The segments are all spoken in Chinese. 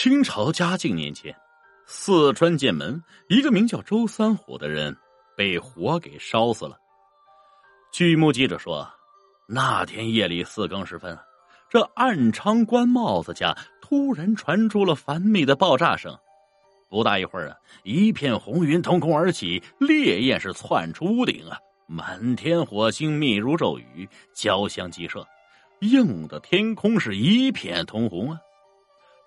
清朝嘉靖年间，四川剑门一个名叫周三虎的人被火给烧死了。据目击者说，那天夜里四更时分，这暗昌官帽子家突然传出了繁密的爆炸声。不大一会儿啊，一片红云腾空而起，烈焰是窜出屋顶啊，满天火星密如骤雨，交相击射，映的天空是一片通红啊。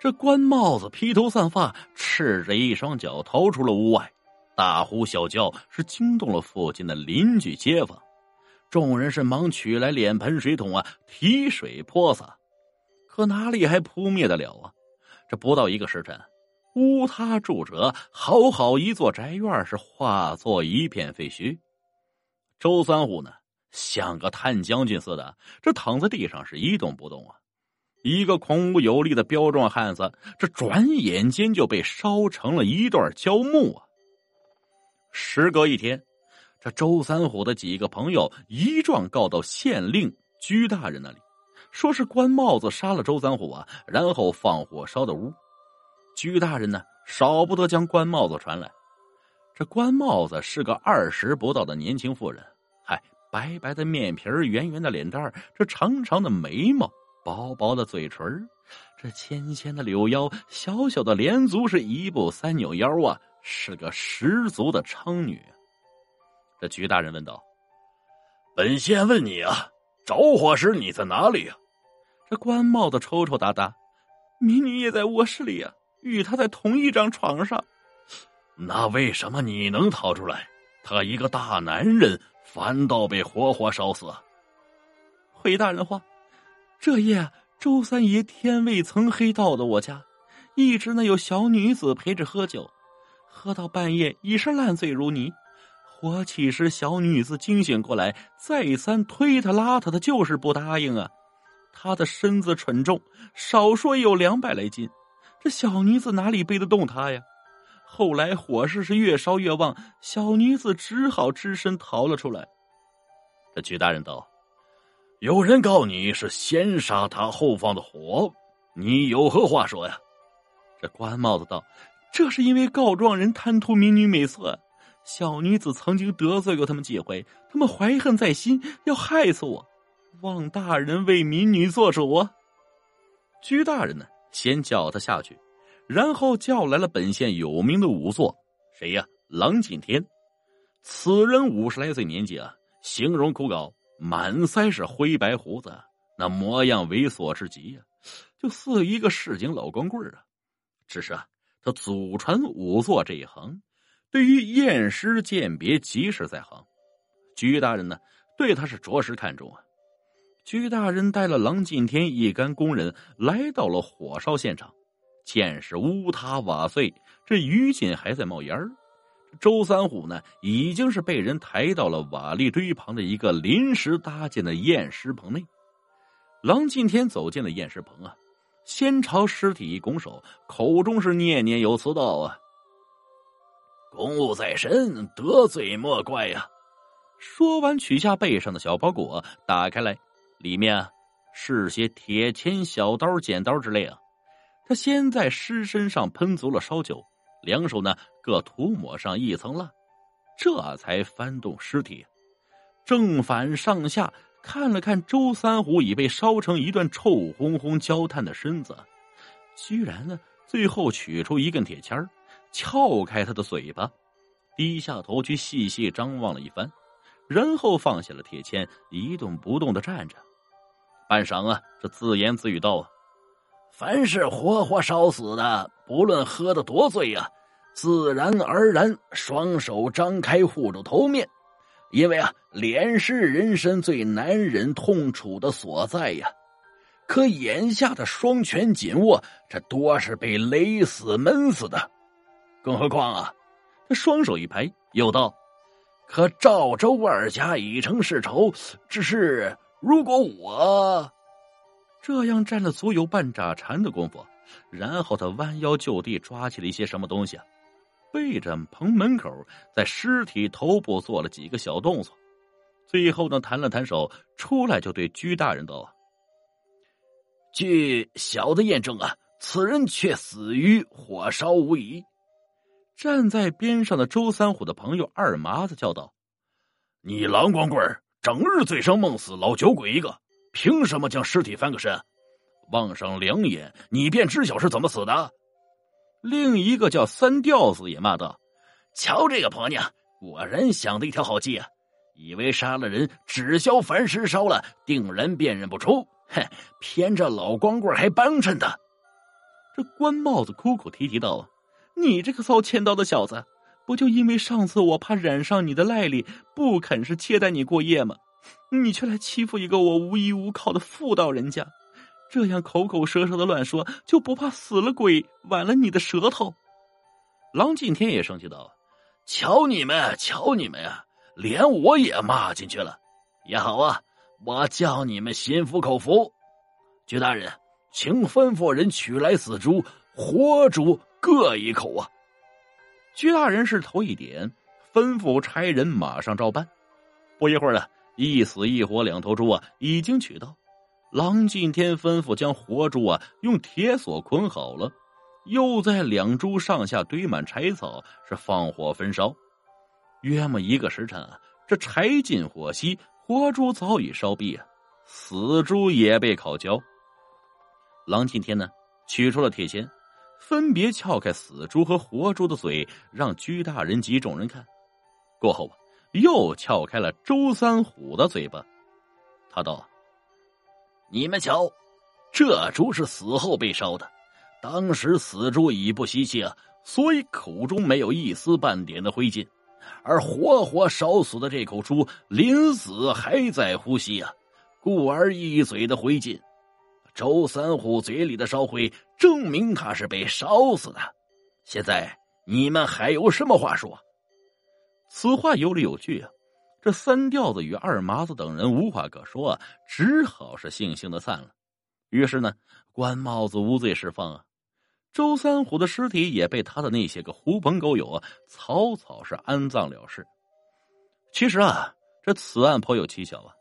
这官帽子披头散发，赤着一双脚逃出了屋外，大呼小叫，是惊动了附近的邻居街坊。众人是忙取来脸盆水桶啊，提水泼洒，可哪里还扑灭得了啊？这不到一个时辰，屋塌住者，好好一座宅院是化作一片废墟。周三虎呢，像个探将军似的，这躺在地上是一动不动啊。一个孔武有力的彪壮汉子，这转眼间就被烧成了一段焦木啊！时隔一天，这周三虎的几个朋友一状告到县令居大人那里，说是官帽子杀了周三虎啊，然后放火烧的屋。居大人呢，少不得将官帽子传来。这官帽子是个二十不到的年轻妇人，嗨，白白的面皮圆圆的脸蛋这长长的眉毛。薄薄的嘴唇，这纤纤的柳腰，小小的连足，是一步三扭腰啊，是个十足的娼女。这徐大人问道：“本县问你啊，着火时你在哪里啊？”这官帽子抽抽搭搭：“民女也在卧室里呀，与他在同一张床上。”那为什么你能逃出来，他一个大男人反倒被活活烧死？回大人话。这夜，周三爷天未曾黑，到的我家，一直呢有小女子陪着喝酒，喝到半夜已是烂醉如泥。火起时，小女子惊醒过来，再三推他拉他，他就是不答应啊。他的身子蠢重，少说有两百来斤，这小女子哪里背得动他呀？后来火势是越烧越旺，小女子只好只身逃了出来。这曲大人道。有人告你是先杀他后放的火，你有何话说呀？这官帽子道：“这是因为告状人贪图民女美色，小女子曾经得罪过他们几回，他们怀恨在心，要害死我，望大人为民女做主啊！”居大人呢，先叫他下去，然后叫来了本县有名的仵作，谁呀？郎景天，此人五十来岁年纪啊，形容枯槁。满腮是灰白胡子，那模样猥琐之极呀，就似一个市井老光棍啊。只是啊，他祖传仵作这一行，对于验尸鉴别极是在行。居大人呢，对他是着实看重啊。居大人带了郎进天一干工人来到了火烧现场，见是屋塌瓦碎，这余烬还在冒烟儿。周三虎呢，已经是被人抬到了瓦砾堆旁的一个临时搭建的验尸棚内。郎进天走进了验尸棚啊，先朝尸体一拱手，口中是念念有词道：“啊，公务在身，得罪莫怪呀。”说完，取下背上的小包裹，打开来，里面啊是些铁钳、小刀、剪刀之类啊。他先在尸身上喷足了烧酒。两手呢各涂抹上一层蜡，这才翻动尸体，正反上下看了看周三虎已被烧成一段臭烘烘焦炭的身子，居然呢最后取出一根铁签撬开他的嘴巴，低下头去细细张望了一番，然后放下了铁签，一动不动的站着，半晌啊，这自言自语道啊。凡是活活烧死的，不论喝的多醉呀，自然而然双手张开护住头面，因为啊，脸是人身最难忍痛楚的所在呀。可眼下的双拳紧握，这多是被勒死闷死的。更何况啊，他双手一拍，又道：“可赵州二家已成世仇，只是如果我……”这样站了足有半拃禅的功夫，然后他弯腰就地抓起了一些什么东西，背着棚门口，在尸体头部做了几个小动作，最后呢弹了弹手，出来就对居大人道：“据小的验证啊，此人却死于火烧无疑。站在边上的周三虎的朋友二麻子叫道：“你郎光棍整日醉生梦死，老酒鬼一个，凭什么将尸体翻个身？望上两眼，你便知晓是怎么死的。”另一个叫三吊子也骂道：“瞧这个婆娘，果然想的一条好计啊！以为杀了人，只消凡尸烧了，定然辨认不出。哼，偏这老光棍还帮衬他。”这官帽子哭哭啼啼道：“你这个遭千刀的小子，不就因为上次我怕染上你的赖里，不肯是接待你过夜吗？你却来欺负一个我无依无靠的妇道人家！”这样口口舌舌的乱说，就不怕死了鬼剜了你的舌头？郎敬天也生气道：“瞧你们，瞧你们呀，连我也骂进去了。也好啊，我叫你们心服口服。居大人，请吩咐人取来死猪、活猪各一口啊。”居大人是头一点，吩咐差人马上照办。不一会儿了，一死一活两头猪啊，已经取到。郎敬天吩咐将活猪啊用铁锁捆好了，又在两猪上下堆满柴草，是放火焚烧。约么一个时辰啊，这柴尽火熄，活猪早已烧毕啊，死猪也被烤焦。郎敬天呢，取出了铁锨，分别撬开死猪和活猪的嘴，让居大人及众人看。过后啊，又撬开了周三虎的嘴巴，他道。你们瞧，这猪是死后被烧的，当时死猪已不吸气啊，所以口中没有一丝半点的灰烬；而活活烧死的这口猪，临死还在呼吸啊，故而一嘴的灰烬。周三虎嘴里的烧灰，证明他是被烧死的。现在你们还有什么话说？此话有理有据啊。这三吊子与二麻子等人无话可说啊，只好是悻悻的散了。于是呢，官帽子无罪释放啊，周三虎的尸体也被他的那些个狐朋狗友啊草草是安葬了事。其实啊，这此案颇有蹊跷啊。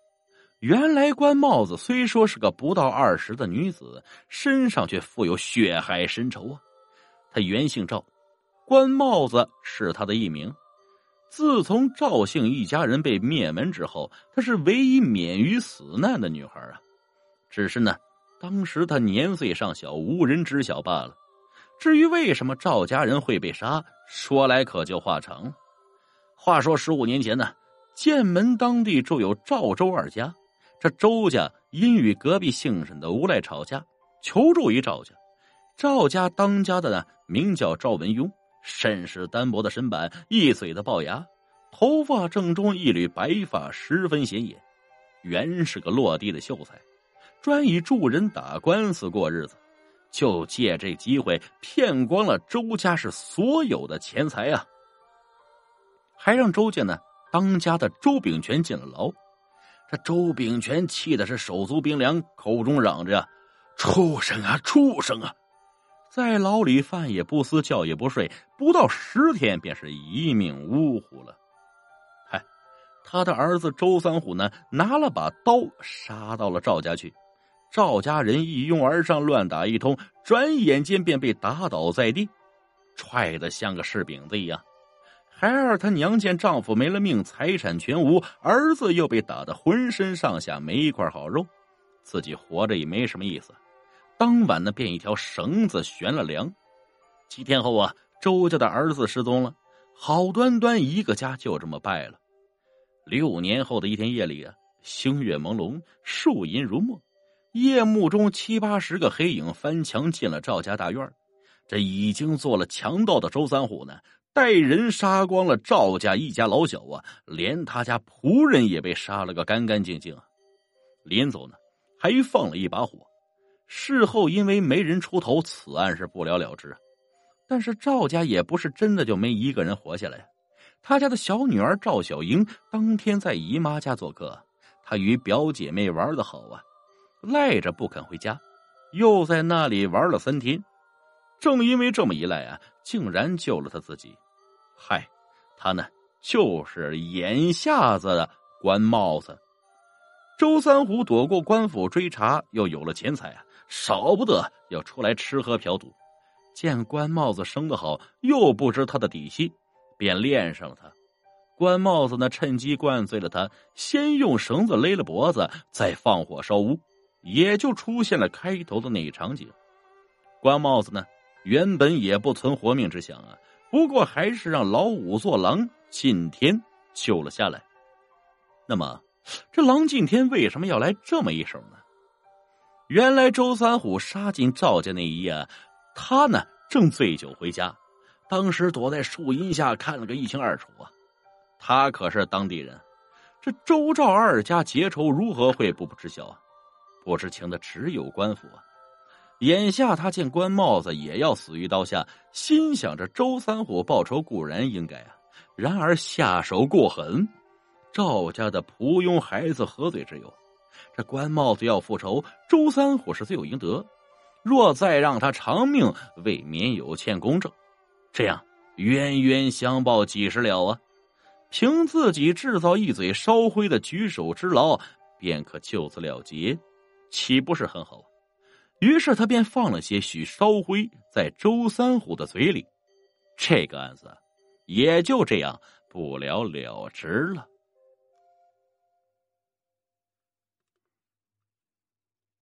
原来官帽子虽说是个不到二十的女子，身上却负有血海深仇啊。他原姓赵，官帽子是他的艺名。自从赵姓一家人被灭门之后，她是唯一免于死难的女孩啊。只是呢，当时她年岁尚小，无人知晓罢了。至于为什么赵家人会被杀，说来可就话长了。话说十五年前呢，剑门当地住有赵周二家，这周家因与隔壁姓沈的无赖吵架，求助于赵家。赵家当家的呢，名叫赵文庸。甚是单薄的身板，一嘴的龅牙，头发正中一缕白发，十分显眼。原是个落地的秀才，专以助人打官司过日子，就借这机会骗光了周家是所有的钱财啊！还让周家呢当家的周炳全进了牢。这周炳全气的是手足冰凉，口中嚷着：“畜生啊，畜生啊！”在牢里饭也不思，觉也不睡，不到十天便是一命呜呼了。嗨，他的儿子周三虎呢，拿了把刀杀到了赵家去，赵家人一拥而上，乱打一通，转眼间便被打倒在地，踹得像个柿饼子一样。孩儿他娘见丈夫没了命，财产全无，儿子又被打得浑身上下没一块好肉，自己活着也没什么意思。当晚呢，便一条绳子悬了梁。几天后啊，周家的儿子失踪了，好端端一个家就这么败了。六年后的一天夜里啊，星月朦胧，树阴如墨，夜幕中七八十个黑影翻墙进了赵家大院。这已经做了强盗的周三虎呢，带人杀光了赵家一家老小啊，连他家仆人也被杀了个干干净净啊。临走呢，还放了一把火。事后因为没人出头，此案是不了了之。但是赵家也不是真的就没一个人活下来。他家的小女儿赵小英当天在姨妈家做客，她与表姐妹玩的好啊，赖着不肯回家，又在那里玩了三天。正因为这么一赖啊，竟然救了他自己。嗨，他呢就是眼下子的官帽子。周三虎躲过官府追查，又有了钱财啊。少不得要出来吃喝嫖赌。见关帽子生得好，又不知他的底细，便恋上了他。关帽子呢，趁机灌醉了他，先用绳子勒了脖子，再放火烧屋，也就出现了开头的那一场景。关帽子呢，原本也不存活命之想啊，不过还是让老五做狼进天救了下来。那么，这狼进天为什么要来这么一手呢？原来周三虎杀进赵家那一夜，他呢正醉酒回家，当时躲在树荫下看了个一清二楚啊。他可是当地人，这周赵二家结仇如何会不不知晓啊？不知情的只有官府啊。眼下他见官帽子也要死于刀下，心想着周三虎报仇固然应该啊，然而下手过狠，赵家的仆佣孩子何罪之有？这官帽子要复仇，周三虎是罪有应得。若再让他偿命，未免有欠公正。这样冤冤相报几时了啊？凭自己制造一嘴烧灰的举手之劳，便可就此了结，岂不是很好？于是他便放了些许烧灰在周三虎的嘴里，这个案子也就这样不了了之了。